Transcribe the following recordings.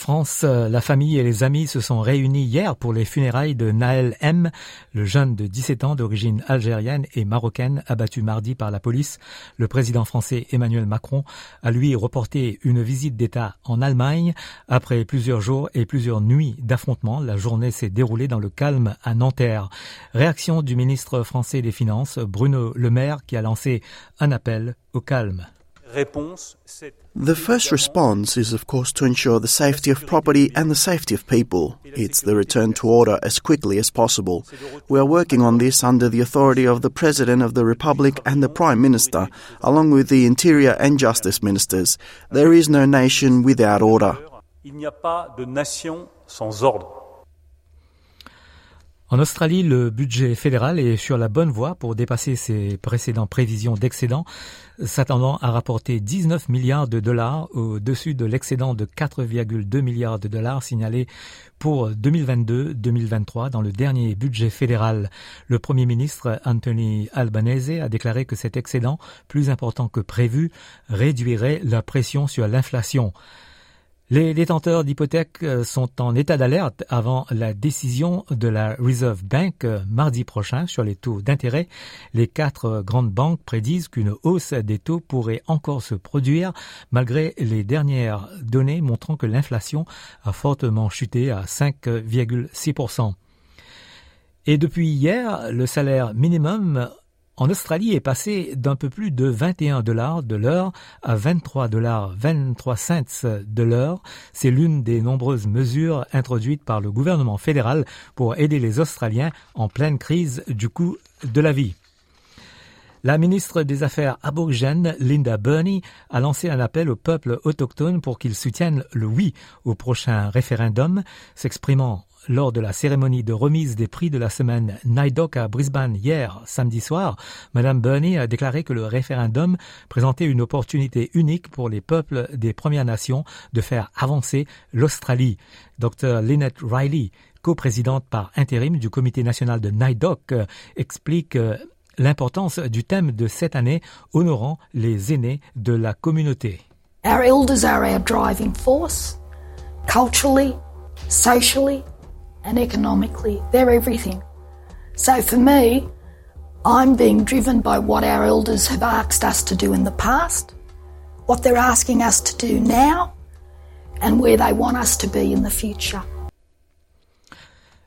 France, la famille et les amis se sont réunis hier pour les funérailles de Naël M, le jeune de 17 ans d'origine algérienne et marocaine abattu mardi par la police. Le président français Emmanuel Macron a lui reporté une visite d'État en Allemagne. Après plusieurs jours et plusieurs nuits d'affrontements, la journée s'est déroulée dans le calme à Nanterre. Réaction du ministre français des Finances, Bruno Le Maire, qui a lancé un appel au calme. The first response is, of course, to ensure the safety of property and the safety of people. It's the return to order as quickly as possible. We are working on this under the authority of the President of the Republic and the Prime Minister, along with the Interior and Justice Ministers. There is no nation without order. Il n'y a pas de nation sans ordre. En Australie, le budget fédéral est sur la bonne voie pour dépasser ses précédentes prévisions d'excédent, s'attendant à rapporter 19 milliards de dollars au-dessus de l'excédent de 4,2 milliards de dollars signalé pour 2022-2023 dans le dernier budget fédéral. Le Premier ministre Anthony Albanese a déclaré que cet excédent, plus important que prévu, réduirait la pression sur l'inflation. Les détenteurs d'hypothèques euh, sont en état d'alerte avant la décision de la Reserve Bank euh, mardi prochain sur les taux d'intérêt. Les quatre euh, grandes banques prédisent qu'une hausse des taux pourrait encore se produire malgré les dernières données montrant que l'inflation a fortement chuté à 5,6%. Et depuis hier, le salaire minimum en Australie est passé d'un peu plus de 21 dollars de l'heure à 23 dollars 23 cents de l'heure. C'est l'une des nombreuses mesures introduites par le gouvernement fédéral pour aider les Australiens en pleine crise du coût de la vie. La ministre des Affaires aborigènes, Linda Burney, a lancé un appel au peuple autochtone pour qu'il soutienne le oui au prochain référendum, s'exprimant lors de la cérémonie de remise des prix de la semaine NIDOC à Brisbane hier, samedi soir, Madame Burney a déclaré que le référendum présentait une opportunité unique pour les peuples des Premières Nations de faire avancer l'Australie. Dr. Lynette Riley, coprésidente par intérim du comité national de NIDOC, explique euh, l'importance du thème de cette année honorant les aînés de la communauté. Our elders are our driving force, and economically. They're everything. So for me, I'm being driven by what our elders have asked us to do in the past, what they're asking us to do now, and where they want us to be in the future.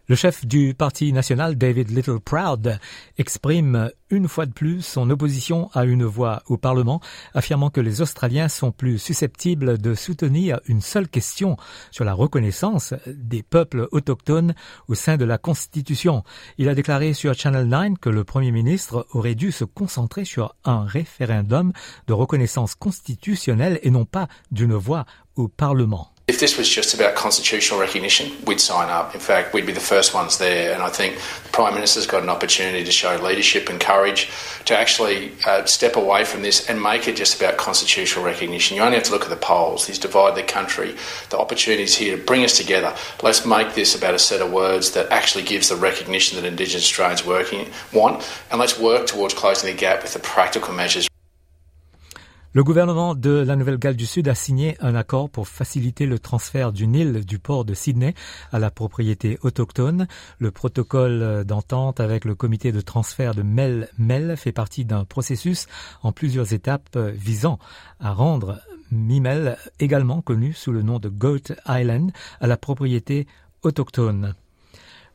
Le chef du Parti national, David Little Proud, exprime une fois de plus son opposition à une voix au Parlement, affirmant que les Australiens sont plus susceptibles de soutenir une seule question sur la reconnaissance des peuples autochtones au sein de la Constitution. Il a déclaré sur Channel 9 que le Premier ministre aurait dû se concentrer sur un référendum de reconnaissance constitutionnelle et non pas d'une voix au Parlement. If this was just about constitutional recognition, we'd sign up. In fact, we'd be the first ones there. And I think the Prime Minister's got an opportunity to show leadership and courage to actually uh, step away from this and make it just about constitutional recognition. You only have to look at the polls. These divide the country. The opportunities here to bring us together. Let's make this about a set of words that actually gives the recognition that Indigenous Australians working want. And let's work towards closing the gap with the practical measures. Le gouvernement de la Nouvelle-Galles du Sud a signé un accord pour faciliter le transfert du Nil du port de Sydney à la propriété autochtone. Le protocole d'entente avec le comité de transfert de Mel Mel fait partie d'un processus en plusieurs étapes visant à rendre Mimel, également connu sous le nom de Goat Island, à la propriété autochtone.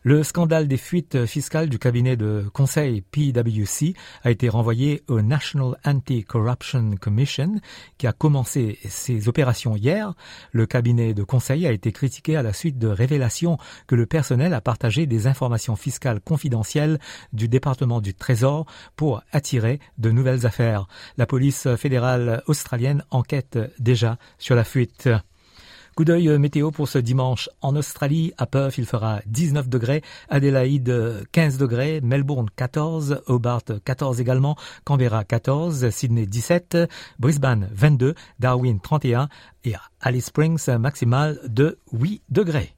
Le scandale des fuites fiscales du cabinet de conseil PwC a été renvoyé au National Anti-Corruption Commission qui a commencé ses opérations hier. Le cabinet de conseil a été critiqué à la suite de révélations que le personnel a partagé des informations fiscales confidentielles du département du Trésor pour attirer de nouvelles affaires. La police fédérale australienne enquête déjà sur la fuite. Coup d'œil euh, météo pour ce dimanche en Australie. À Perth, il fera 19 degrés. Adélaïde, 15 degrés. Melbourne, 14. Hobart, 14 également. Canberra, 14. Sydney, 17. Brisbane, 22. Darwin, 31. Et à Alice Springs, maximal de 8 degrés.